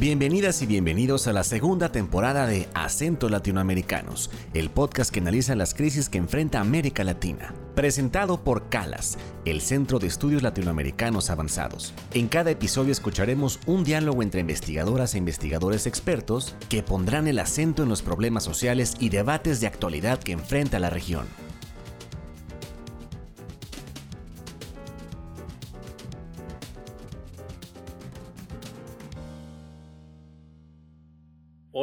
Bienvenidas y bienvenidos a la segunda temporada de Acentos Latinoamericanos, el podcast que analiza las crisis que enfrenta América Latina. Presentado por CALAS, el Centro de Estudios Latinoamericanos Avanzados. En cada episodio escucharemos un diálogo entre investigadoras e investigadores expertos que pondrán el acento en los problemas sociales y debates de actualidad que enfrenta la región.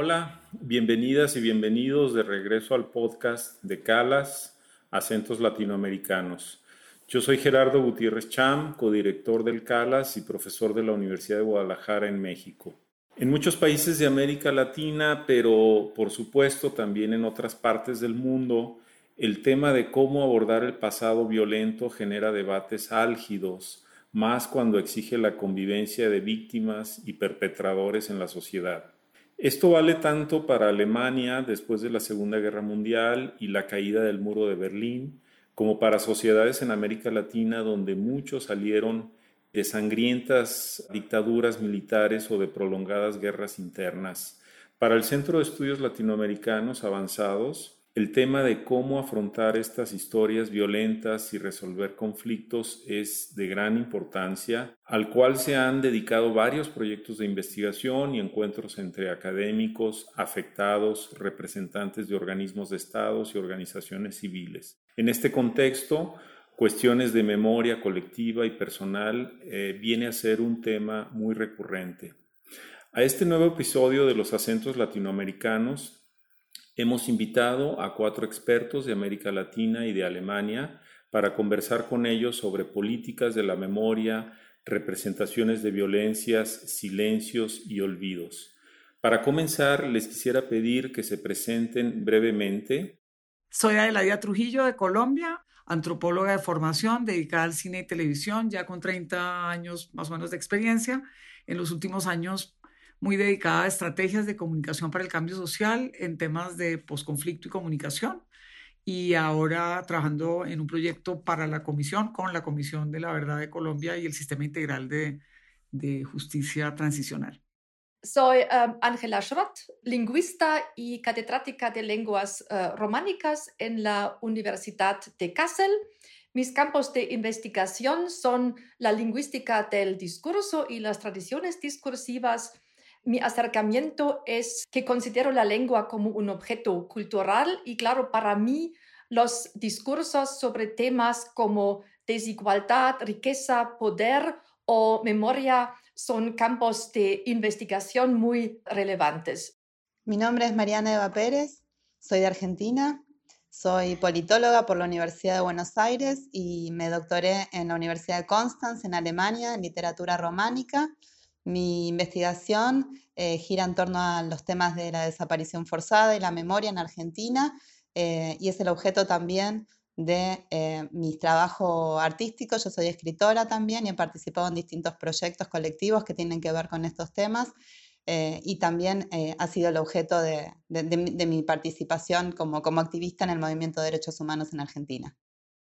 Hola, bienvenidas y bienvenidos de regreso al podcast de Calas, Acentos Latinoamericanos. Yo soy Gerardo Gutiérrez Cham, codirector del Calas y profesor de la Universidad de Guadalajara en México. En muchos países de América Latina, pero por supuesto también en otras partes del mundo, el tema de cómo abordar el pasado violento genera debates álgidos, más cuando exige la convivencia de víctimas y perpetradores en la sociedad. Esto vale tanto para Alemania después de la Segunda Guerra Mundial y la caída del muro de Berlín, como para sociedades en América Latina donde muchos salieron de sangrientas dictaduras militares o de prolongadas guerras internas. Para el Centro de Estudios Latinoamericanos Avanzados, el tema de cómo afrontar estas historias violentas y resolver conflictos es de gran importancia, al cual se han dedicado varios proyectos de investigación y encuentros entre académicos, afectados, representantes de organismos de estados y organizaciones civiles. En este contexto, cuestiones de memoria colectiva y personal eh, viene a ser un tema muy recurrente. A este nuevo episodio de los acentos latinoamericanos Hemos invitado a cuatro expertos de América Latina y de Alemania para conversar con ellos sobre políticas de la memoria, representaciones de violencias, silencios y olvidos. Para comenzar, les quisiera pedir que se presenten brevemente. Soy Adelaida Trujillo de Colombia, antropóloga de formación, dedicada al cine y televisión, ya con 30 años más o menos de experiencia. En los últimos años muy dedicada a estrategias de comunicación para el cambio social en temas de posconflicto y comunicación. Y ahora trabajando en un proyecto para la comisión, con la Comisión de la Verdad de Colombia y el Sistema Integral de, de Justicia Transicional. Soy Ángela Schrott, lingüista y catedrática de lenguas uh, románicas en la Universidad de Kassel. Mis campos de investigación son la lingüística del discurso y las tradiciones discursivas mi acercamiento es que considero la lengua como un objeto cultural y claro, para mí los discursos sobre temas como desigualdad, riqueza, poder o memoria son campos de investigación muy relevantes. Mi nombre es Mariana Eva Pérez, soy de Argentina, soy politóloga por la Universidad de Buenos Aires y me doctoré en la Universidad de Constance en Alemania en literatura románica mi investigación eh, gira en torno a los temas de la desaparición forzada y la memoria en Argentina eh, y es el objeto también de eh, mi trabajo artístico. Yo soy escritora también y he participado en distintos proyectos colectivos que tienen que ver con estos temas y también ha sido el objeto de, mi participación como, como activista en el movimiento de derechos humanos en Argentina.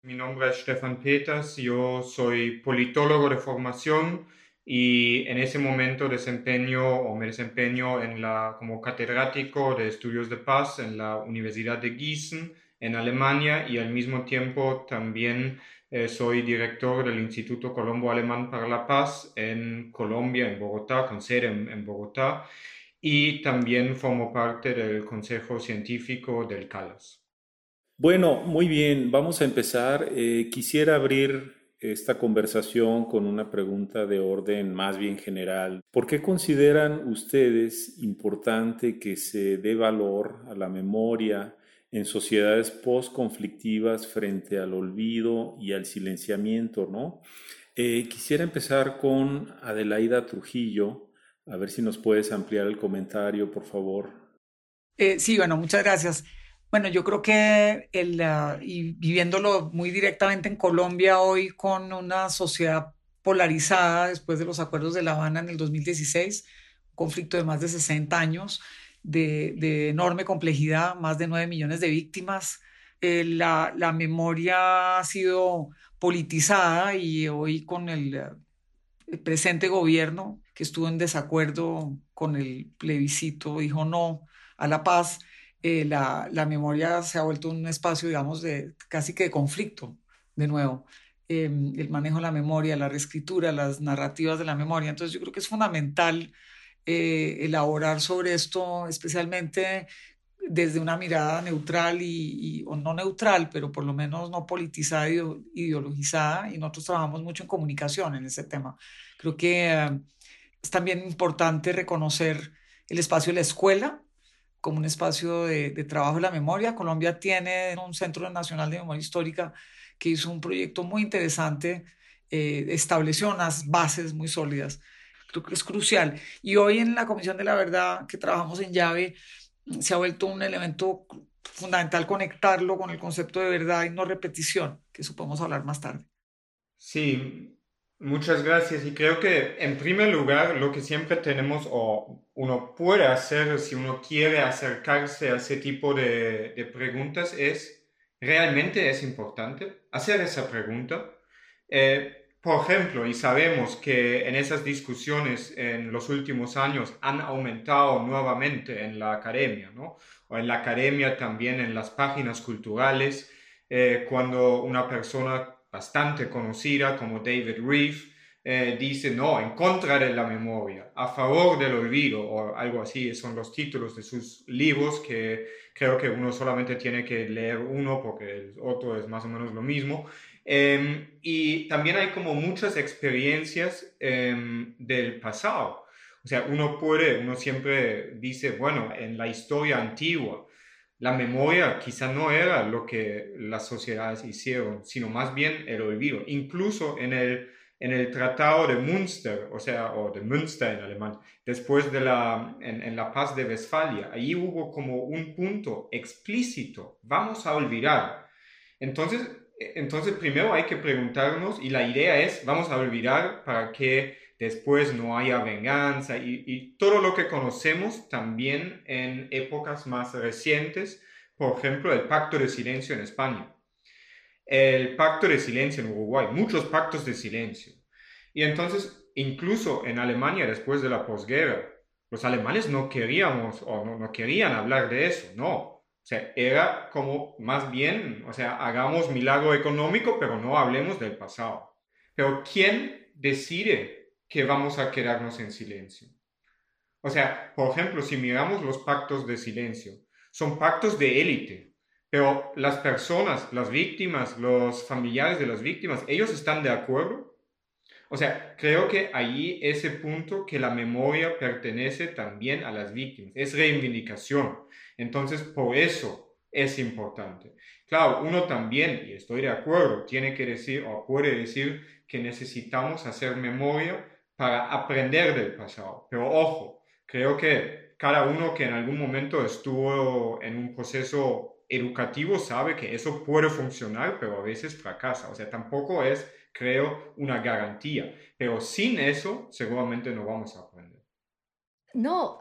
Mi nombre es Stefan Peters, yo soy politólogo de formación y en ese momento desempeño o me desempeño en la, como catedrático de estudios de paz en la Universidad de Gießen en Alemania y al mismo tiempo también eh, soy director del Instituto Colombo Alemán para la Paz en Colombia, en Bogotá, con sede en, Bogotá, y también formo parte del Consejo Científico del CALAS. Bueno, muy bien, vamos a empezar. Eh, quisiera abrir esta conversación con una pregunta de orden más bien general. ¿Por qué consideran ustedes importante que se dé valor a la memoria en sociedades post-conflictivas frente al olvido y al silenciamiento? ¿no? Eh, quisiera empezar con Adelaida Trujillo, a ver si nos puedes ampliar el comentario, por favor. Eh, sí, bueno, muchas gracias. Bueno, yo creo que el, ah, y viviéndolo muy directamente en Colombia hoy con una sociedad polarizada después de los acuerdos de La Habana en el 2016, un conflicto de más de 60 años, de, enorme complejidad, más de 9 millones de víctimas. Eh, la, la, memoria ha sido politizada y hoy con el, el presente gobierno que estuvo en desacuerdo con el plebiscito, dijo no a la paz, eh, la, memoria se ha vuelto un espacio, digamos, de casi que de conflicto, de nuevo. Em, el manejo de la memoria, la reescritura, las narrativas de la memoria. Entonces yo creo que es fundamental eh, elaborar sobre esto, especialmente desde una mirada neutral y, o no neutral, pero por lo menos no politizada, ideologizada, y nosotros trabajamos mucho en comunicación en ese tema. Creo que eh, es también importante reconocer el espacio de la escuela como un espacio de, trabajo de la memoria. Colombia tiene un Centro Nacional de Memoria Histórica que hizo un proyecto muy interesante, eh, estableció unas bases muy sólidas. Creo que es crucial. Y hoy en la Comisión de la Verdad, que trabajamos en llave, se ha vuelto un elemento fundamental conectarlo con el concepto de verdad y no repetición, que eso podemos hablar más tarde. Sí, muchas gracias. Y creo que en primer lugar lo que siempre tenemos o uno puede hacer si uno quiere acercarse a ese tipo de, de preguntas es, ¿realmente es importante hacer esa pregunta? Eh, por ejemplo, y sabemos que en esas discusiones en los últimos años han aumentado nuevamente en la academia, ¿no? O en la academia también en las páginas culturales, eh, cuando una persona bastante conocida como David Reeve eh, dice no, en contra de la memoria, a favor del olvido o algo así, son los títulos de sus libros que creo que uno solamente tiene que leer uno porque el otro es más o menos lo mismo. Em, y también hay como muchas experiencias em, del pasado. O sea, uno puede, uno siempre dice, bueno, en la historia antigua, la memoria quizá no era lo que las sociedades hicieron, sino más bien el olvido. Incluso en el, en el Tratado de Münster, o sea, o de Münster en alemán, después de la, en, la paz de Westfalia, ahí hubo como un punto explícito, vamos a olvidar. Entonces, entonces, primero hay que preguntarnos, y la idea es, vamos a olvidar para que después no haya venganza y, todo lo que conocemos también en épocas más recientes, por ejemplo, el pacto de silencio en España, el pacto de silencio en Uruguay, muchos pactos de silencio. Y entonces, incluso en Alemania, después de la posguerra, los alemanes no queríamos o no, no querían hablar de eso, no, o sea, era como más bien, o sea, hagamos milagro económico, pero no hablemos del pasado. Pero ¿quién decide que vamos a quedarnos en silencio? O sea, por ejemplo, si miramos los pactos de silencio, son pactos de élite, pero las personas, las víctimas, los familiares de las víctimas, ¿ellos están de acuerdo? O sea, creo que ahí ese punto que la memoria pertenece también a las víctimas, es reivindicación. Entonces, por eso es importante. Claro, uno también, y estoy de acuerdo, tiene que decir o puede decir que necesitamos hacer memoria para aprender del pasado. Pero ojo, creo que cada uno que en algún momento estuvo en un proceso educativo sabe que eso puede funcionar, pero a veces fracasa. O sea, tampoco es, creo, una garantía. Pero sin eso, seguramente no vamos a aprender. No,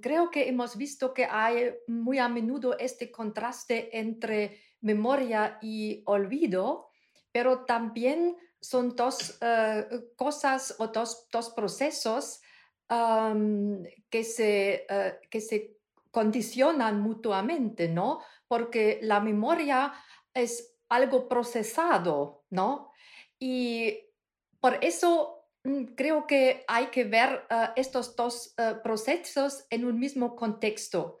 creo que hemos visto que hay muy a menudo este contraste entre memoria y olvido, pero también son dos eh, cosas o dos, procesos que, se, eh, que se condicionan mutuamente, ¿no? Porque la memoria es algo procesado, ¿no? Y por eso Mm, creo que hay que ver estos dos procesos en un mismo contexto.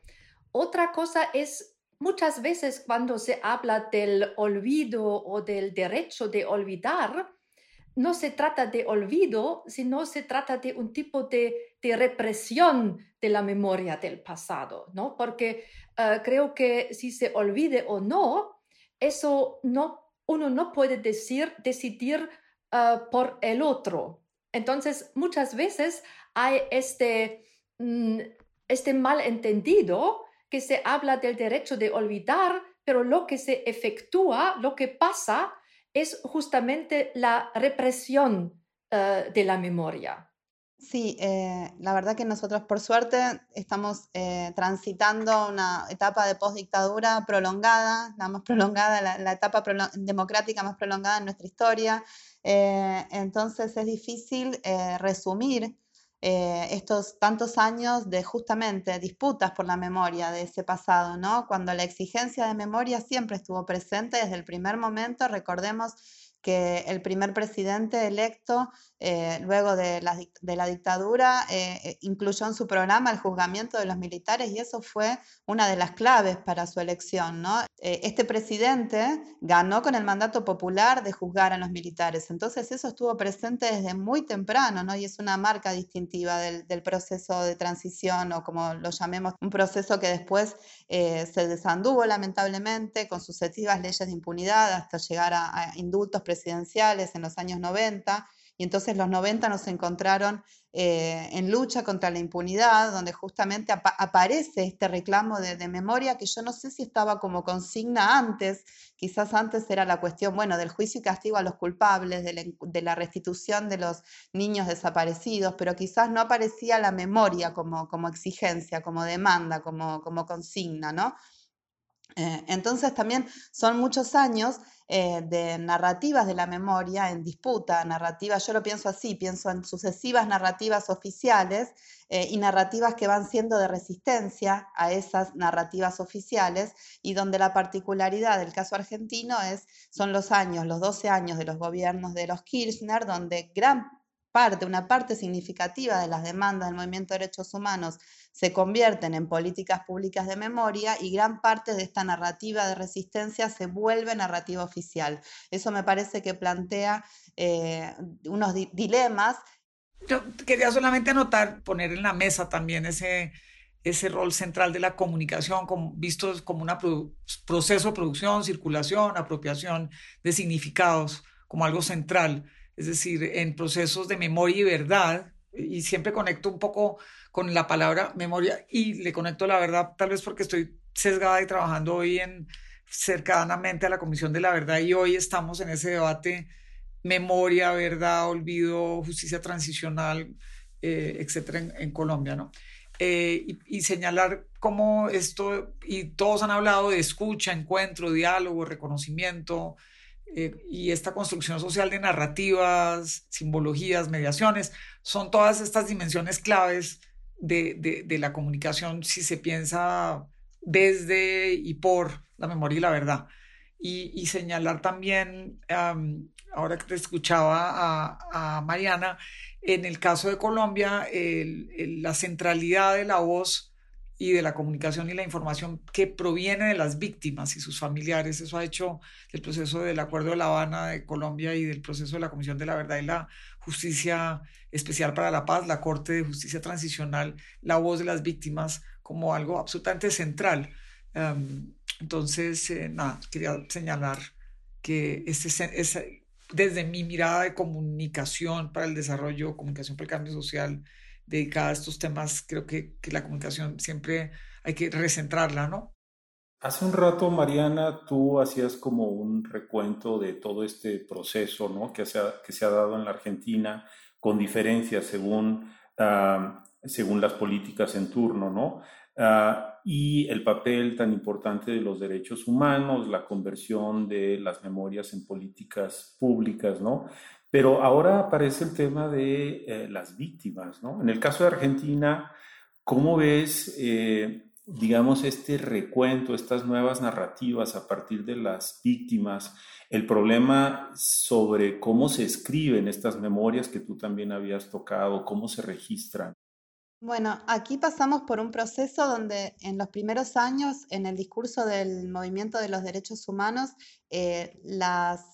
Otra cosa es muchas veces cuando se habla del olvido o del derecho de olvidar, no se trata de olvido, sino se trata de un tipo de, represión de la memoria del pasado, ¿no? Porque ah, creo que si se olvide o no, eso no, uno no puede decir, decidir por el otro, entonces, muchas veces hay este, mm, este malentendido que se habla del derecho de olvidar, pero lo que se efectúa, lo que pasa, es justamente la represión eh, de la memoria. Sí, eh, la verdad que nosotros por suerte estamos eh, transitando una etapa de postdictadura prolongada, la más prolongada, la, etapa democrática más prolongada en nuestra historia. Entonces es difícil resumir eh, estos tantos años de justamente disputas por la memoria de ese pasado, ¿no? Cuando la exigencia de memoria siempre estuvo presente desde el primer momento, recordemos que el primer presidente electo, eh, luego de la, de la dictadura, eh, eh, incluyó en su programa el juzgamiento de los militares y eso fue una de las claves para su elección. ¿no? este presidente ganó con el mandato popular de juzgar a los militares, entonces eso estuvo presente desde muy temprano ¿no? y es una marca distintiva del, del proceso de transición o como lo llamemos, un proceso que después se desanduvo lamentablemente con sucesivas leyes de impunidad hasta llegar a, a indultos presidenciales presidenciales en los años 90, y entonces los 90 nos encontraron eh, en lucha contra la impunidad, donde justamente aparece este reclamo de, memoria que yo no sé si estaba como consigna antes, quizás antes era la cuestión, bueno, del juicio y castigo a los culpables, de la, restitución de los niños desaparecidos, pero quizás no aparecía la memoria como, como exigencia, como demanda, como, como consigna, ¿no? Eh, entonces también son muchos años eh, de narrativas de la memoria en disputa, narrativas, yo lo pienso así, pienso en sucesivas narrativas oficiales eh, y narrativas que van siendo de resistencia a esas narrativas oficiales y donde la particularidad del caso argentino es, son los años, los 12 años de los gobiernos de los Kirchner, donde gran parte, una parte significativa de las demandas del movimiento de derechos humanos se convierten en políticas públicas de memoria y gran parte de esta narrativa de resistencia se vuelve narrativa oficial. Eso me parece que plantea eh, unos dilemas. Yo quería solamente anotar, poner en la mesa también ese, ese rol central de la comunicación, como, visto como un proceso de producción, circulación, apropiación de significados, como algo central es decir, en procesos de memoria y verdad, y siempre conecto un poco con la palabra memoria y le conecto la verdad, tal vez porque estoy sesgada y trabajando hoy en cercanamente a la Comisión de la Verdad y hoy estamos en ese debate memoria, verdad, olvido, justicia transicional, eh, etcétera, en, Colombia, ¿no? Eh, y, y, señalar cómo esto, y todos han hablado de escucha, encuentro, diálogo, reconocimiento, eh, y esta construcción social de narrativas, simbologías, mediaciones, son todas estas dimensiones claves de, de, la comunicación si se piensa desde y por la memoria y la verdad. Y, señalar también, ahora que te escuchaba a, Mariana, en el caso de Colombia, la centralidad de la voz y de la comunicación y la información que proviene de las víctimas y sus familiares. Eso ha hecho el proceso del Acuerdo de La Habana de Colombia y del proceso de la Comisión de la Verdad y la Justicia Especial para la Paz, la Corte de Justicia Transicional, la voz de las víctimas como algo absolutamente central. Em, entonces, eh, nada, quería señalar que este, es, desde mi mirada de comunicación para el desarrollo, comunicación para el cambio social, dedicada a estos temas, creo que, que la comunicación siempre hay que recentrarla, ¿no? Hace un rato, Mariana, tú hacías como un recuento de todo este proceso ¿no? que, se ha, que se ha dado en la Argentina, con diferencias según, uh, según las políticas en turno, ¿no? Uh, y el papel tan importante de los derechos humanos, la conversión de las memorias en políticas públicas, ¿no? Pero ahora aparece el tema de eh, las víctimas, ¿no? En el caso de Argentina, ¿cómo ves, eh, digamos, este recuento, estas nuevas narrativas a partir de las víctimas? El problema sobre cómo se escriben estas memorias que tú también habías tocado, cómo se registran. Bueno, aquí pasamos por un proceso donde en los primeros años, en el discurso del movimiento de los derechos humanos, eh,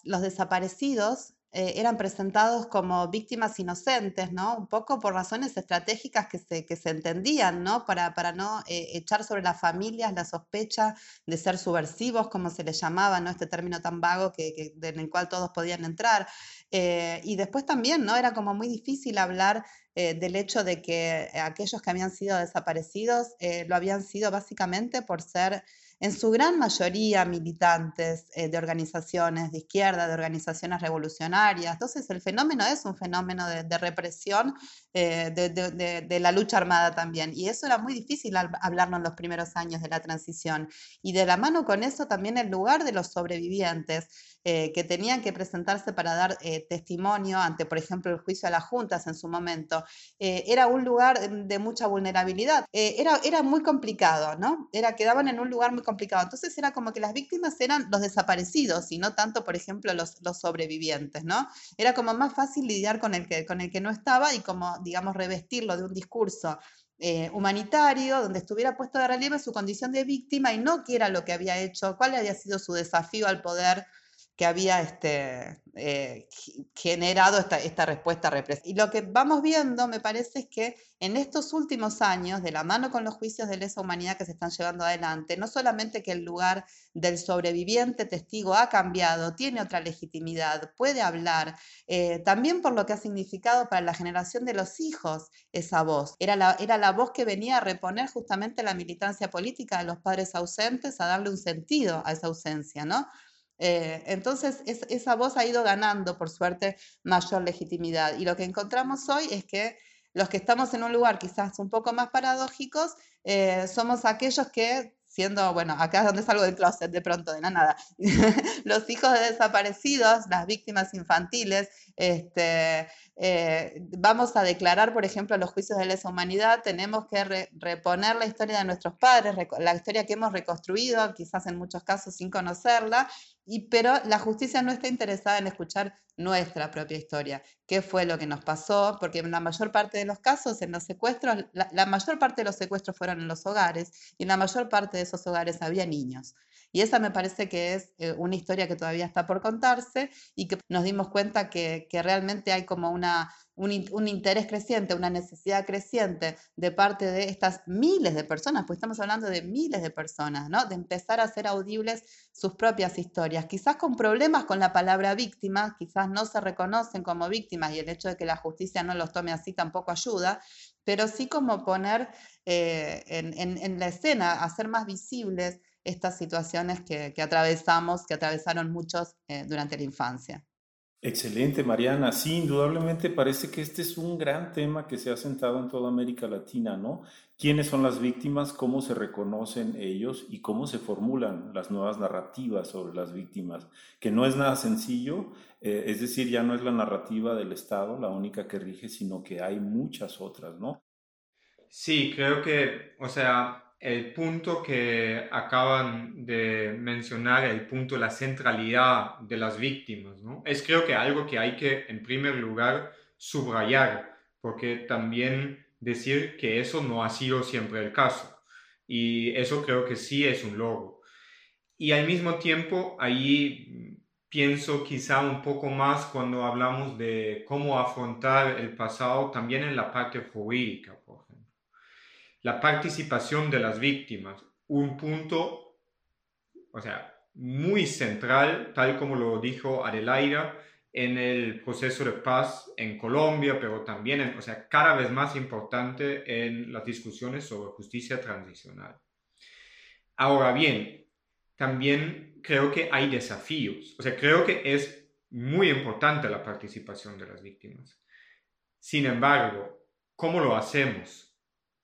los desaparecidos eh, eran presentados como víctimas inocentes, ¿no? Un poco por razones estratégicas que se, que se entendían, ¿no? Para, para no eh, echar sobre las familias la sospecha de ser subversivos, como se les llamaba, ¿no? Este término tan vago que, en el cual todos podían entrar. Eh, y después también, ¿no? Era como muy difícil hablar del hecho de que aquellos que habían sido desaparecidos lo habían sido básicamente por ser en su gran mayoría militantes eh, de organizaciones de izquierda, de organizaciones revolucionarias. Entonces el fenómeno es un fenómeno de, represión eh, de, la lucha armada también. Y eso era muy difícil hablarlo en los primeros años de la transición. Y de la mano con eso también el lugar de los sobrevivientes eh, que tenían que presentarse para dar testimonio ante, por ejemplo, el juicio a las juntas en su momento, era un lugar de mucha vulnerabilidad. era, era muy complicado, ¿no? Era, quedaban en un lugar muy complicado complicado. Entonces era como que las víctimas eran los desaparecidos y no tanto, por ejemplo, los, los sobrevivientes, ¿no? Era como más fácil lidiar con el, que, con el que no estaba y como, digamos, revestirlo de un discurso eh, humanitario, donde estuviera puesto de relieve su condición de víctima y no qué era lo que había hecho, cuál había sido su desafío al poder que había este, eh, generado esta, esta respuesta represiva. Y lo que vamos viendo, me parece, es que en estos últimos años, de la mano con los juicios de lesa humanidad que se están llevando adelante, no solamente que el lugar del sobreviviente testigo ha cambiado, tiene otra legitimidad, puede hablar, eh, también por lo que ha significado para la generación de los hijos esa voz. Era la, era la voz que venía a reponer justamente la militancia política de los padres ausentes, a darle un sentido a esa ausencia, ¿no? Eh, entonces, esa voz ha ido ganando, por suerte, mayor legitimidad. Y lo que encontramos hoy es que los que estamos en un lugar quizás un poco más paradójicos, eh, somos aquellos que siendo, bueno, acá es donde salgo del closet de pronto, de la nada, los hijos de desaparecidos, las víctimas infantiles, este, eh, vamos a declarar, por ejemplo, los juicios de lesa humanidad, tenemos que reponer la historia de nuestros padres, la historia que hemos reconstruido, quizás en muchos casos sin conocerla, y, pero la justicia no está interesada en escuchar nuestra propia historia, qué fue lo que nos pasó, porque en la mayor parte de los casos, en los secuestros, la, mayor parte de los secuestros fueron en los hogares y en la mayor parte de esos hogares había niños. Y esa me parece que es eh, una historia que todavía está por contarse y que nos dimos cuenta que, realmente hay como una, un, interés creciente, una necesidad creciente de parte de estas miles de personas, pues estamos hablando de miles de personas, ¿no? De empezar a hacer audibles sus propias historias, quizás con problemas con la palabra víctima, quizás no se reconocen como víctimas y el hecho de que la justicia no los tome así tampoco ayuda, pero sí como poner eh, en, la escena, hacer más visibles estas situaciones que, atravesamos, que atravesaron muchos eh, durante la infancia. Excelente, Mariana. Sí, indudablemente parece que este es un gran tema que se ha sentado en toda América Latina, ¿no? ¿Quiénes son las víctimas? ¿Cómo se reconocen ellos? ¿Y cómo se formulan las nuevas narrativas sobre las víctimas? Que no es nada sencillo, eh, es decir, ya no es la narrativa del Estado la única que rige, sino que hay muchas otras, ¿no? Sí, creo que, o sea, el punto que acaban de mencionar, el punto la centralidad de las víctimas. Es creo que algo que hay que, en primer lugar, subrayar, porque también decir que eso no ha sido siempre el caso. Y eso creo que sí es un logro. Y al mismo tiempo, ahí pienso quizá un poco más cuando hablamos de cómo afrontar el pasado también en la parte jurídica, la participación de las víctimas, un punto, o sea, muy central, tal como lo dijo Adelaida, en el proceso de paz en Colombia, pero también, o sea, cada vez más importante en las discusiones sobre justicia transicional. Ahora bien, también creo que hay desafíos, o sea, creo que es muy importante la participación de las víctimas. Sin embargo, ¿cómo lo hacemos?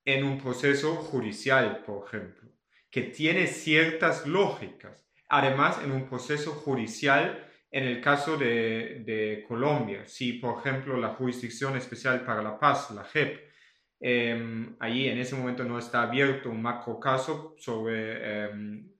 En un proceso judicial, por ejemplo, que tiene ciertas lógicas. Además, en un proceso judicial, en el caso de, Colombia, si por ejemplo la Jurisdicción Especial para la Paz, la JEP, eh, em, allí en ese momento no está abierto un macro caso sobre em,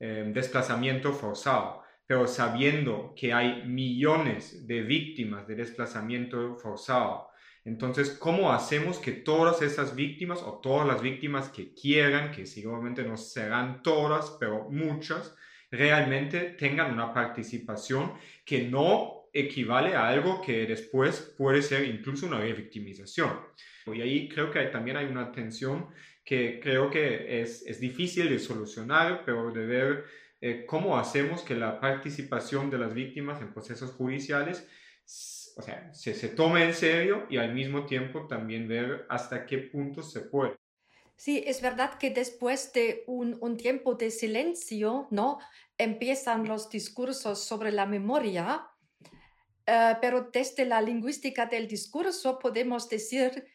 em, desplazamiento forzado, pero sabiendo que hay millones de víctimas de desplazamiento forzado, entonces, ¿cómo hacemos que todas esas víctimas o todas las víctimas que quieran, que seguramente no serán todas, pero muchas, realmente tengan una participación que no equivale a algo que después puede ser incluso una revictimización? Y ahí creo que también hay una tensión que creo que es, es difícil de solucionar, pero de ver eh, cómo hacemos que la participación de las víctimas en procesos judiciales o sea, se, se tome en serio y al mismo tiempo también ver hasta qué punto se puede. Sí, es verdad que después de un, un, tiempo de silencio, ¿no? Empiezan los discursos sobre la memoria, uh, pero desde la lingüística del discurso podemos decir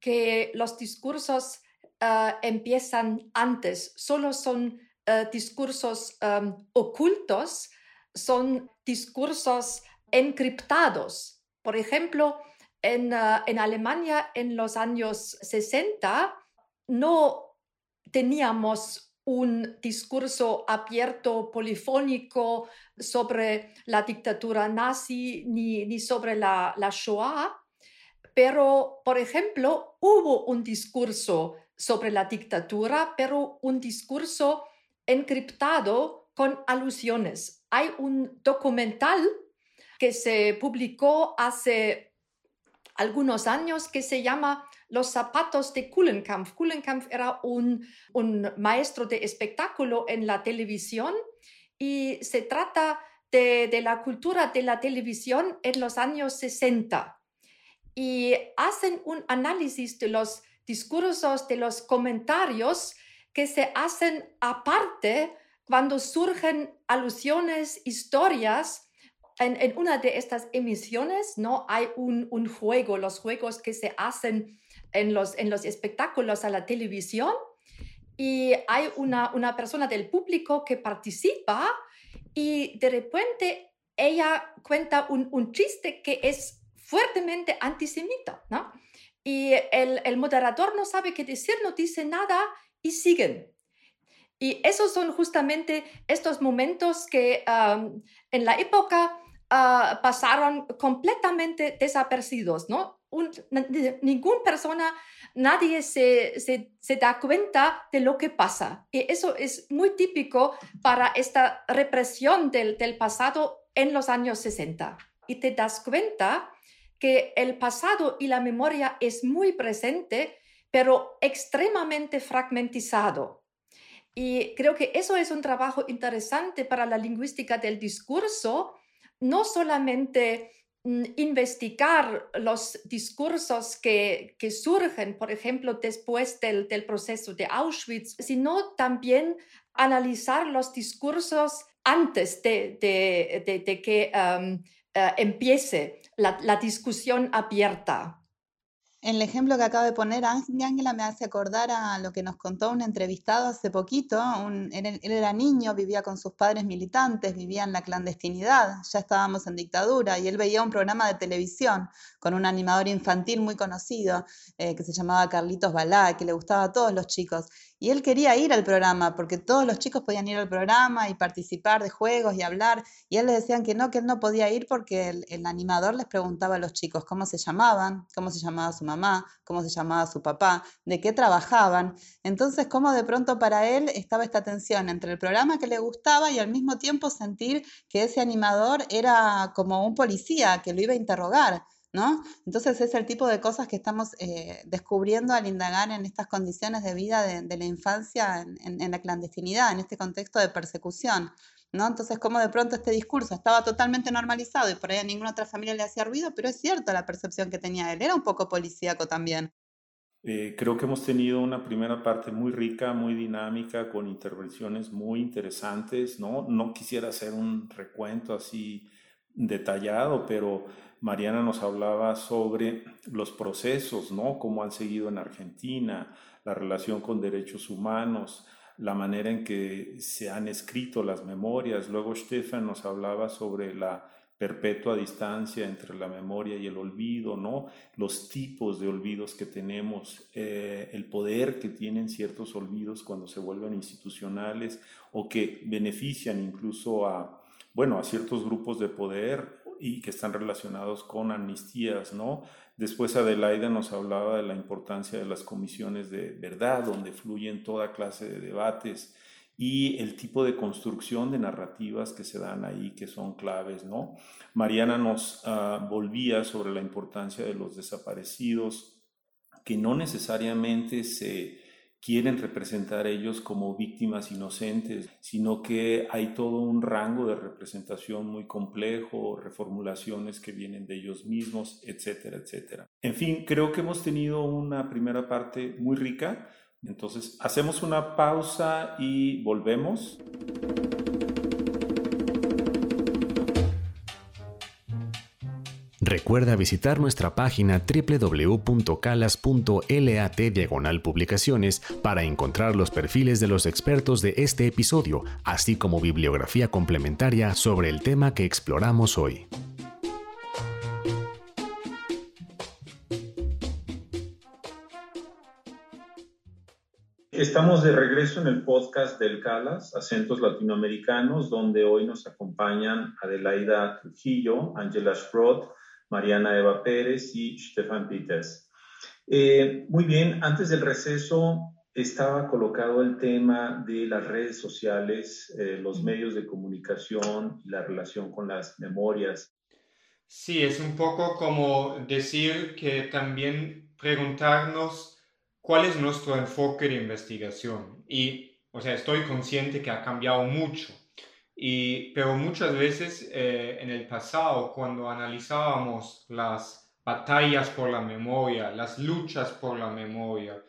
que los discursos uh, empiezan antes, solo son uh, discursos um, ocultos, son discursos encriptados. Por ejemplo, en, en Alemania en los años 60, no teníamos un discurso abierto, polifónico sobre la dictadura nazi ni, sobre la, Shoah, pero, por ejemplo, hubo un discurso sobre la dictadura, pero un discurso encriptado con alusiones. Hay un documental que se publicó hace algunos años que se llama los zapatos de Kuhlenkampf. Kuhlenkampf era un, un maestro de espectáculo en la televisión y se trata de, de, la cultura de la televisión en los años 60. Y hacen un análisis de los discursos, de los comentarios que se hacen aparte cuando surgen alusiones, historias en, en, una de estas emisiones no hay un, un, juego, los juegos que se hacen en los, en los espectáculos a la televisión y hay una, una persona del público que participa y de repente ella cuenta un, un chiste que es fuertemente antisemita, ¿no? Y el, el, moderador no sabe qué decir, no dice nada y siguen. Y esos son justamente estos momentos que um, en la época uh, pasaron completamente desapercibidos, ¿no? Un, persona, nadie se, se, se, da cuenta de lo que pasa. Y eso es muy típico para esta represión del, del pasado en los años 60. Y te das cuenta que el pasado y la memoria es muy presente, pero extremadamente fragmentizado. Y creo que eso es un trabajo interesante para la lingüística del discurso, no solamente mm, investigar los discursos que, que, surgen, por ejemplo, después del, del, proceso de Auschwitz, sino también analizar los discursos antes de, de, que uh, empiece la, la discusión abierta. El ejemplo que acaba de poner Ángela me hace acordar a lo que nos contó un entrevistado hace poquito. él, era niño, vivía con sus padres militantes, vivía en la clandestinidad, ya estábamos en dictadura y él veía un programa de televisión con un animador infantil muy conocido eh, que se llamaba Carlitos Balá, que le gustaba a todos los chicos. Y él quería ir al programa porque todos los chicos podían ir al programa y participar de juegos y hablar. Y él le decían que no, que él no podía ir porque el, el animador les preguntaba a los chicos cómo se llamaban, cómo se llamaba su mamá, cómo se llamaba su papá, de qué trabajaban. Entonces, cómo de pronto para él estaba esta tensión entre el programa que le gustaba y al mismo tiempo sentir que ese animador era como un policía que lo iba a interrogar. ¿No? Entonces es el tipo de cosas que estamos eh, descubriendo al indagar en estas condiciones de vida de, la infancia en, la clandestinidad, en este contexto de persecución. ¿no? Entonces, como de pronto este discurso estaba totalmente normalizado y por ahí a ninguna otra familia le hacía ruido, pero es cierto la percepción que tenía él, era un poco policíaco también. Eh, creo que hemos tenido una primera parte muy rica, muy dinámica, con intervenciones muy interesantes, ¿no? No quisiera hacer un recuento así detallado, pero Mariana nos hablaba sobre los procesos, ¿no? Cómo han seguido en Argentina, la relación con derechos humanos, la manera en que se han escrito las memorias. Luego Stefan nos hablaba sobre la perpetua distancia entre la memoria y el olvido, ¿no? Los tipos de olvidos que tenemos, eh, el poder que tienen ciertos olvidos cuando se vuelven institucionales o que benefician incluso a, bueno, a ciertos grupos de poder y que están relacionados con amnistías, ¿no? Después Adelaida nos hablaba de la importancia de las comisiones de verdad, donde fluyen toda clase de debates y el tipo de construcción de narrativas que se dan ahí, que son claves, ¿no? Mariana nos uh, volvía sobre la importancia de los desaparecidos, que no necesariamente se quieren representar ellos como víctimas inocentes, sino que hay todo un rango de representación muy complejo, reformulaciones que vienen de ellos mismos, etcétera, etcétera. En fin, creo que hemos tenido una primera parte muy rica Entonces, hacemos una pausa y volvemos. Recuerda visitar nuestra página www.calas.lat diagonal publicaciones para encontrar los perfiles de los expertos de este episodio, así como bibliografía complementaria sobre el tema que exploramos hoy. Estamos de regreso en el podcast del CALAS, Acentos Latinoamericanos, donde hoy nos acompañan Adelaida Trujillo, Angela Schrott, Mariana Eva Pérez y Stefan Peters. Eh, muy bien, antes del receso estaba colocado el tema de las redes sociales, eh, los medios de comunicación y la relación con las memorias. Sí, es un poco como decir que también preguntarnos cuál es nuestro enfoque de investigación. Y, o sea, estoy consciente que ha cambiado mucho y, pero muchas veces eh, en el pasado, cuando analizábamos las batallas por la memoria, las luchas por la memoria,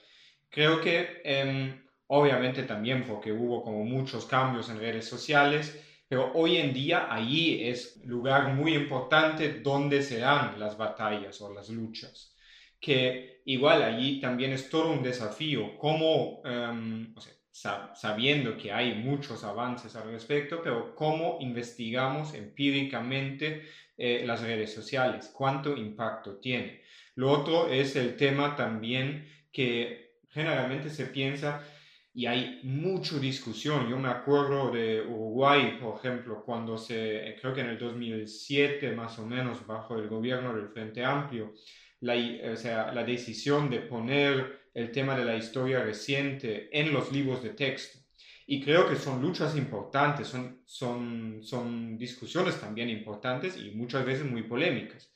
creo que em, obviamente también porque hubo como muchos cambios en redes sociales, pero hoy en día allí es lugar muy importante donde se dan las batallas o las luchas. Que igual allí también es todo un desafío, cómo, em, o sea, sabiendo que hay muchos avances al respecto, pero cómo investigamos empíricamente eh, las redes sociales, cuánto impacto tiene. Lo otro es el tema también que generalmente se piensa y hay mucha discusión. Yo me acuerdo de Uruguay, por ejemplo, cuando se, creo que en el 2007 más o menos, bajo el gobierno del Frente Amplio, la, o sea, la decisión de poner el tema de la historia reciente en los libros de texto. Y creo que son luchas importantes, son, son, son discusiones también importantes y muchas veces muy polémicas.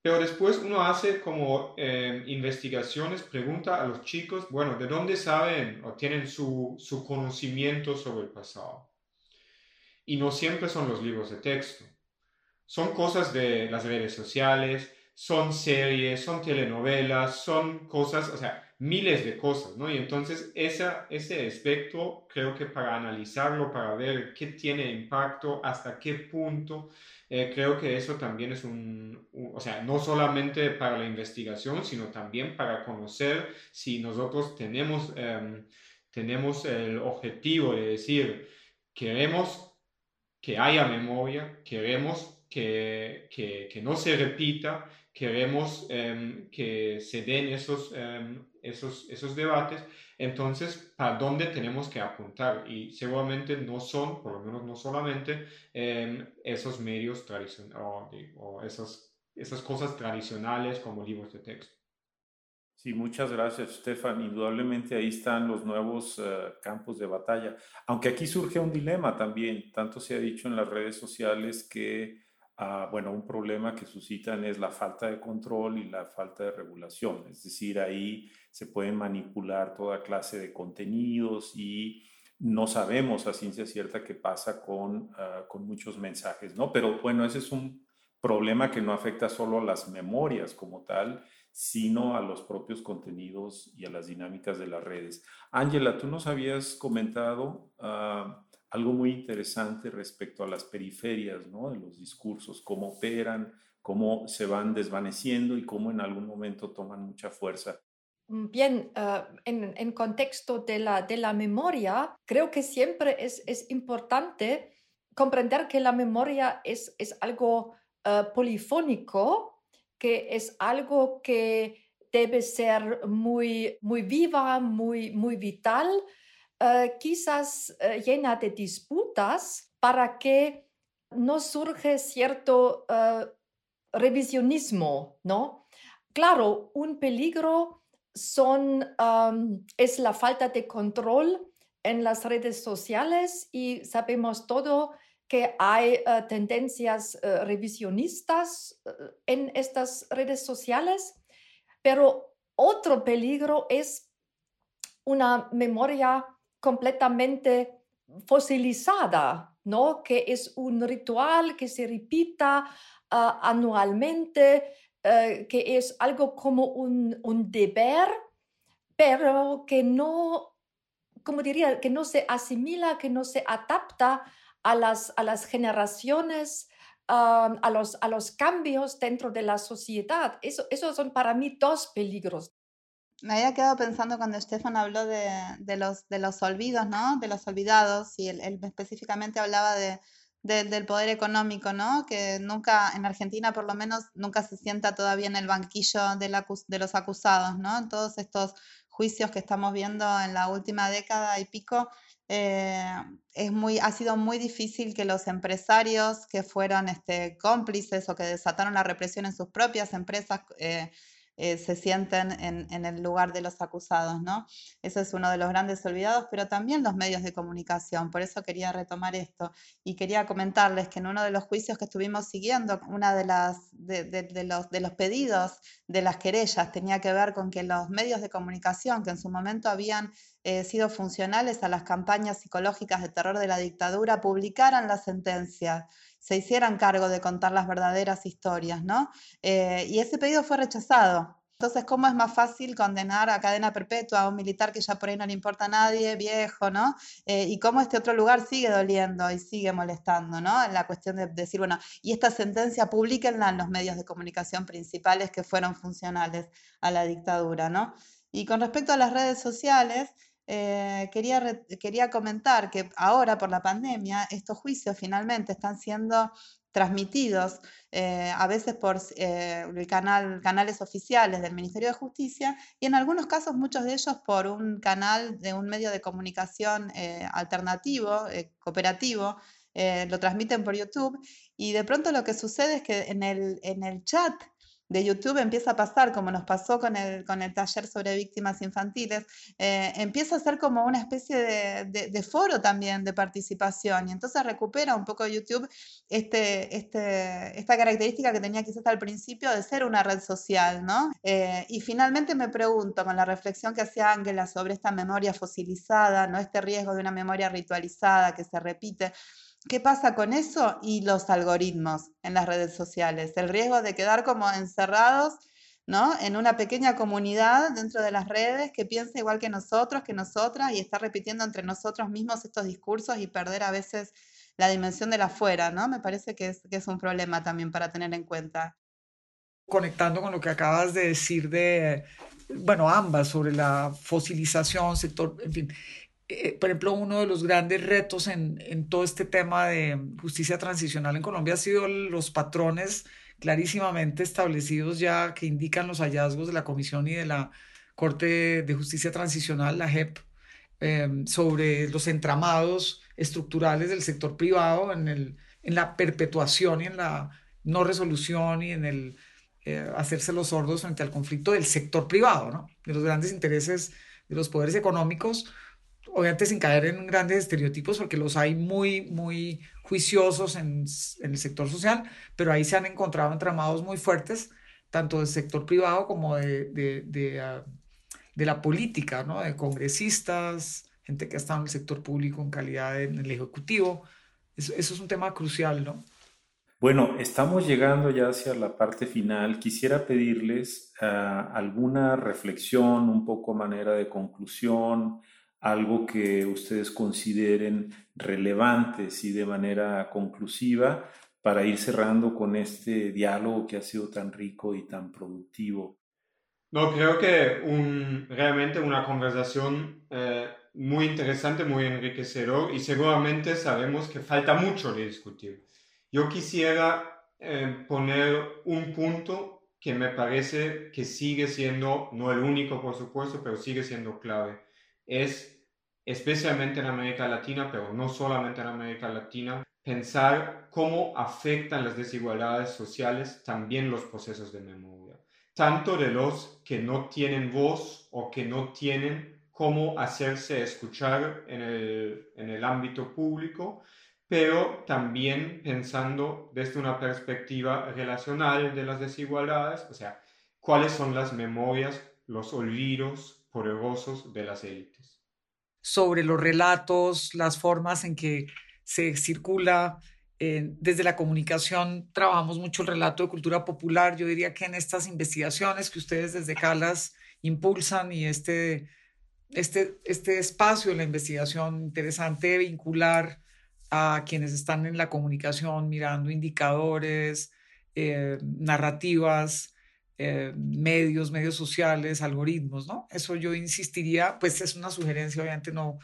Pero después uno hace como eh, investigaciones, pregunta a los chicos, bueno, ¿de dónde saben o tienen su, su conocimiento sobre el pasado? Y no siempre son los libros de texto. Son cosas de las redes sociales, son series, son telenovelas, son cosas, o sea, miles de cosas, ¿no? Y entonces esa, ese aspecto creo que para analizarlo, para ver qué tiene impacto, hasta qué punto, eh, creo que eso también es un, o sea, no solamente para la investigación, sino también para conocer si nosotros tenemos, em, tenemos el objetivo de decir, queremos que haya memoria, queremos que, que, que no se repita, queremos em, que se den esos, em, esos, esos debates, entonces, ¿para dónde tenemos que apuntar? Y seguramente no son, por lo menos no solamente, em, esos medios tradicionales o, esas, esas cosas tradicionales como libros de texto. Sí, muchas gracias, Stefan. Indudablemente ahí están los nuevos eh, campos de batalla. Aunque aquí surge un dilema también. Tanto se ha dicho en las redes sociales que bueno, un problema que suscitan es la falta de control y la falta de regulación. Es decir, ahí se pueden manipular toda clase de contenidos y no sabemos a ciencia cierta qué pasa con, ah, con muchos mensajes, ¿no? Pero bueno, ese es un problema que no afecta solo a las memorias como tal, sino a los propios contenidos y a las dinámicas de las redes. Ángela, tú nos habías comentado uh, algo muy interesante respecto a las periferias ¿no? de los discursos, cómo operan, cómo se van desvaneciendo y cómo en algún momento toman mucha fuerza. Mm, bien, ah, en, contexto de la, de la memoria, creo que siempre es, es importante comprender que la memoria es, es algo uh, polifónico, que es algo que debe ser muy, muy viva, muy, muy vital, eh, quizás eh, llena de disputas para que no surge cierto eh, revisionismo, ¿no? Claro, un peligro son, es la falta de control en las redes sociales y sabemos todo que hay tendencias revisionistas en estas redes sociales, pero otro peligro es una memoria completamente fosilizada, ¿no? Que es un ritual que se repita ah, anualmente, eh, que es algo como un, deber, pero que no, como diría, que no se asimila, que no se adapta a las, a las generaciones, a, los, a los cambios dentro de la sociedad. Eso, esos son para mí dos peligros. Me había quedado pensando cuando Estefan habló de, de, los, de los olvidos, ¿no? De los olvidados, y él, específicamente hablaba de, del poder económico, ¿no? Que nunca, en Argentina por lo menos, nunca se sienta todavía en el banquillo de, la, de los acusados, ¿no? En todos estos juicios que estamos viendo en la última década y pico, eh, es muy, ha sido muy difícil que los empresarios que fueron este, cómplices o que desataron la represión en sus propias empresas eh, eh, se sienten en, el lugar de los acusados, ¿no? Eso es uno de los grandes olvidados, pero también los medios de comunicación. Por eso quería retomar esto y quería comentarles que en uno de los juicios que estuvimos siguiendo, una de las de, los, de los pedidos de las querellas tenía que ver con que los medios de comunicación que en su momento habían eh, sido funcionales a las campañas psicológicas de terror de la dictadura publicaran la sentencia se hicieran cargo de contar las verdaderas historias, ¿no? Eh, y ese pedido fue rechazado. Entonces, ¿cómo es más fácil condenar a cadena perpetua a un militar que ya por ahí no le importa a nadie, viejo, ¿no? Eh, y cómo este otro lugar sigue doliendo y sigue molestando, ¿no? En la cuestión de decir, bueno, y esta sentencia publíquenla en los medios de comunicación principales que fueron funcionales a la dictadura, ¿no? Y con respecto a las redes sociales, eh, quería, quería comentar que ahora por la pandemia estos juicios finalmente están siendo transmitidos eh, a veces por eh, el canal, canales oficiales del Ministerio de Justicia y en algunos casos muchos de ellos por un canal de un medio de comunicación alternativo, cooperativo, lo transmiten por YouTube y de pronto lo que sucede es que en el, en el chat de YouTube empieza a pasar, como nos pasó con el, con el taller sobre víctimas infantiles, eh, empieza a ser como una especie de, foro también de participación y entonces recupera un poco YouTube este, este, esta característica que tenía quizás al principio de ser una red social, ¿no? Eh, y finalmente me pregunto, con la reflexión que hacía Ángela sobre esta memoria fosilizada, ¿no? Este riesgo de una memoria ritualizada que se repite, ¿Qué pasa con eso y los algoritmos en las redes sociales? El riesgo de quedar como encerrados ¿no? en una pequeña comunidad dentro de las redes que piensa igual que nosotros, que nosotras, y está repitiendo entre nosotros mismos estos discursos y perder a veces la dimensión de la afuera, ¿no? Me parece que es, que es un problema también para tener en cuenta. Conectando con lo que acabas de decir de, bueno, ambas, sobre la fosilización, sector, en fin, eh, por ejemplo, uno de los grandes retos en, en, todo este tema de justicia transicional en Colombia ha sido los patrones clarísimamente establecidos ya que indican los hallazgos de la Comisión y de la Corte de Justicia Transicional, la JEP, em, sobre los entramados estructurales del sector privado en, el, en la perpetuación y en la no resolución y en el eh, hacerse los sordos frente al conflicto del sector privado, ¿no? de los grandes intereses de los poderes económicos obviamente sin caer en grandes estereotipos, porque los hay muy, muy juiciosos en, el sector social, pero ahí se han encontrado entramados muy fuertes, tanto del sector privado como de, de, ah, la política, ¿no? de congresistas, gente que ha estado en el sector público en calidad en el ejecutivo. Eso, eso es un tema crucial, ¿no? Bueno, estamos llegando ya hacia la parte final. Quisiera pedirles ah, alguna reflexión, un poco manera de conclusión, algo que ustedes consideren relevante y de manera conclusiva para ir cerrando con este diálogo que ha sido tan rico y tan productivo. No, creo que un, realmente una conversación eh, muy interesante, muy enriquecedor y seguramente sabemos que falta mucho de discutir. Yo quisiera eh, poner un punto que me parece que sigue siendo, no el único por supuesto, pero sigue siendo clave es, especialmente en América Latina, pero no solamente en América Latina, pensar cómo afectan las desigualdades sociales también los procesos de memoria, tanto de los que no tienen voz o que no tienen cómo hacerse escuchar en el, en el ámbito público, pero también pensando desde una perspectiva relacional de las desigualdades, o sea, cuáles son las memorias, los olvidos poderosos de las élites sobre los relatos, las formas en que se circula. Eh, desde la comunicación trabajamos mucho el relato de cultura popular. Yo diría que en estas investigaciones que ustedes desde Calas impulsan y este, este, este espacio de la investigación interesante vincular a quienes están en la comunicación mirando indicadores, eh, narrativas, eh, medios, medios sociales, algoritmos, ¿no? Eso yo insistiría, pues es una sugerencia, obviamente no,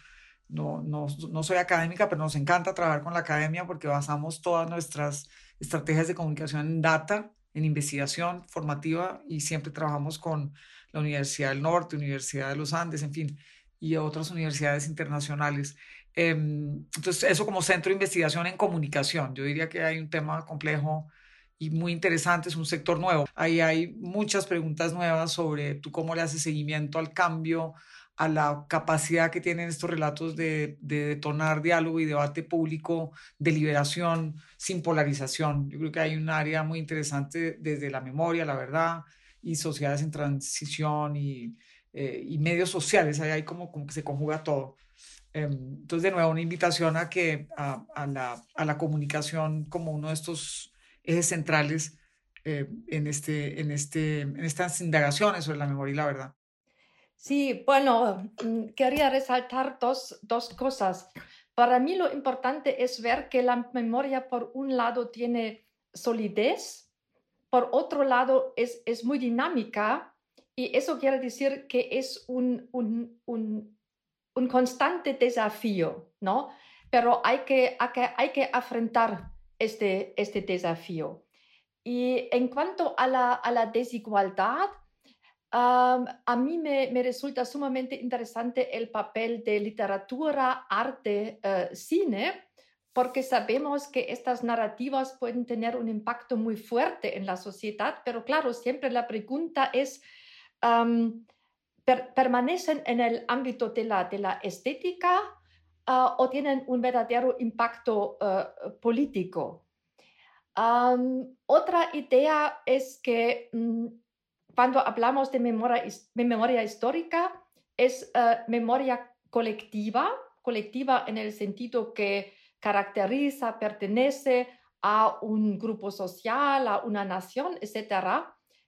no, no, no soy académica, pero nos encanta trabajar con la academia porque basamos todas nuestras estrategias de comunicación en data, en investigación formativa y siempre trabajamos con la Universidad del Norte, Universidad de los Andes, en fin, y otras universidades internacionales. Em, entonces, eso como centro de investigación en comunicación. Yo diría que hay un tema complejo y muy interesante, es un sector nuevo. Ahí hay muchas preguntas nuevas sobre tú cómo le haces seguimiento al cambio, a la capacidad que tienen estos relatos de, detonar diálogo y debate público, deliberación, sin polarización. Yo creo que hay un área muy interesante desde la memoria, la verdad, y sociedades en transición y, eh, medios sociales. Ahí hay como, como que se conjuga todo. Em, entonces, de nuevo, una invitación a, que, a, la, a la comunicación como uno de estos ejes centrales eh, en, este, en, este, en estas indagaciones sobre la memoria y la verdad. Sí, bueno, mm, quería resaltar dos, dos cosas. Para mí lo importante es ver que la memoria, por un lado, tiene solidez, por otro lado, es, es muy dinámica y eso quiere decir que es un, un, un, un constante desafío, ¿no? Pero hay que, hay que, hay que afrontar este, este desafío. Y en cuanto a la, a la desigualdad, a mí me, resulta sumamente interesante el papel de literatura, arte, eh, cine, porque sabemos que estas narrativas pueden tener un impacto muy fuerte en la sociedad, pero claro, siempre la pregunta es, ¿permanecen en el ámbito de la, de la estética ah, o tienen un verdadero impacto eh, político? otra idea es que mm, cuando hablamos de memoria, histórica, es eh, memoria colectiva, colectiva en el sentido que caracteriza, pertenece a un grupo social, a una nación, etc.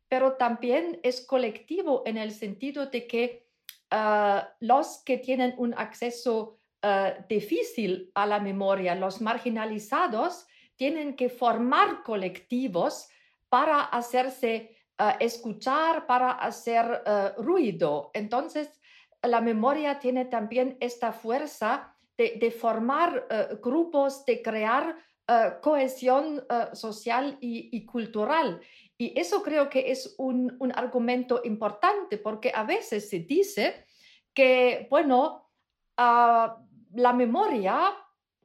Pero también es colectivo en el sentido de que eh, los que tienen un acceso eh, difícil a la memoria, los marginalizados, tienen que formar colectivos para hacerse escuchar para hacer eh, ruido. Entonces, la memoria tiene también esta fuerza de, formar eh, grupos, de crear eh, cohesión social y, cultural. Y eso creo que es un, argumento importante porque a veces se dice que, bueno, ah, la memoria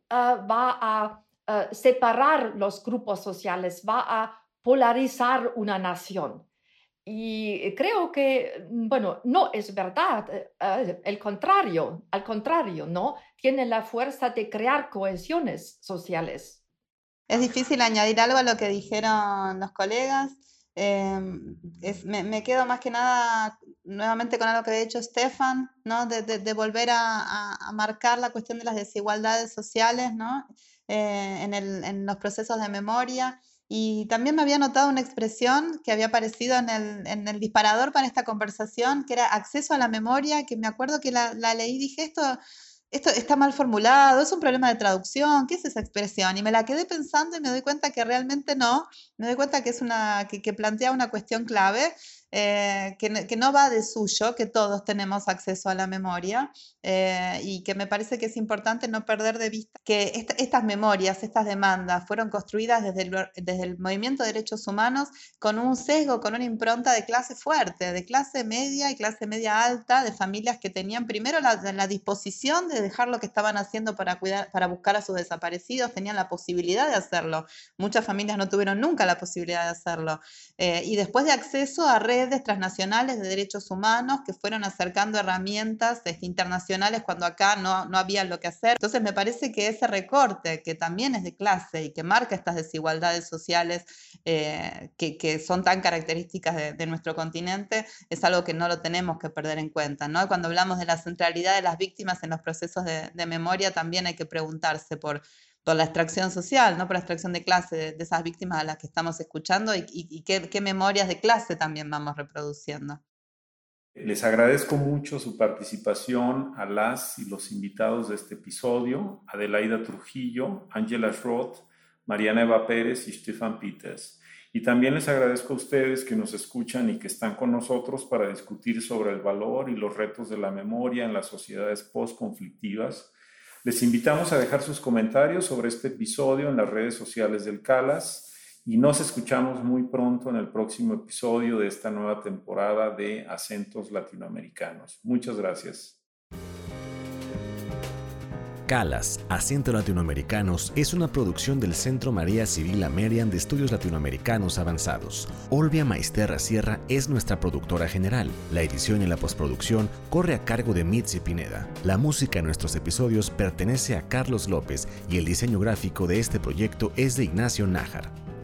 ah, va a separar los grupos sociales, va a polarizar una nación. Y creo que, bueno, no es verdad, eh, eh, el contrario, al contrario, ¿no? Tiene la fuerza de crear cohesiones sociales. Es difícil añadir algo a lo que dijeron los colegas. Em, me, quedo más que nada nuevamente con algo que ha dicho Stefan, ¿no? de, volver a, marcar la cuestión de las desigualdades sociales ¿no? Eh, en, en los procesos de memoria y también me había notado una expresión que había aparecido en el, en el, disparador para esta conversación, que era acceso a la memoria, que me acuerdo que la, la leí y dije, esto, esto está mal formulado, es un problema de traducción, ¿qué es esa expresión? Y me la quedé pensando y me doy cuenta que realmente no, me doy cuenta que es una, que, que plantea una cuestión clave eh, que, no va de suyo, que todos tenemos acceso a la memoria eh, y que me parece que es importante no perder de vista que estas memorias, estas demandas fueron construidas desde el, desde el movimiento de derechos humanos con un sesgo, con una impronta de clase fuerte, de clase media y clase media alta, de familias que tenían primero la, la disposición de dejar lo que estaban haciendo para, cuidar, para buscar a sus desaparecidos, tenían la posibilidad de hacerlo. Muchas familias no tuvieron nunca la posibilidad de hacerlo. Eh, y después de acceso a redes transnacionales de derechos humanos que fueron acercando herramientas este, internacionales cuando acá no, no había lo que hacer. Entonces me parece que ese recorte, que también es de clase y que marca estas desigualdades sociales eh, que, que, son tan características de, nuestro continente, es algo que no lo tenemos que perder en cuenta. ¿no? Cuando hablamos de la centralidad de las víctimas en los procesos de memoria, también hay que preguntarse por por la extracción social, ¿no? por la extracción de clase de, esas víctimas a las que estamos escuchando y, qué, memorias de clase también vamos reproduciendo. Les agradezco mucho su participación a las y los invitados de este episodio, Adelaida Trujillo, Angela Schroth, Mariana Eva Pérez y Stefan Peters. Y también les agradezco a ustedes que nos escuchan y que están con nosotros para discutir sobre el valor y los retos de la memoria en las sociedades post-conflictivas. Les invitamos a dejar sus comentarios sobre este episodio en las redes sociales del CALAS y nos escuchamos muy pronto en el próximo episodio de esta nueva temporada de Acentos Latinoamericanos. Muchas gracias. Calas, Acentos Latinoamericanos, es una producción del Centro María Civil Amerian de Estudios Latinoamericanos Avanzados. Olvia Maisterra Sierra es nuestra productora general. La edición y la postproducción corre a cargo de Mitzi Pineda. La música en nuestros episodios pertenece a Carlos López y el diseño gráfico de este proyecto es de Ignacio Nájar.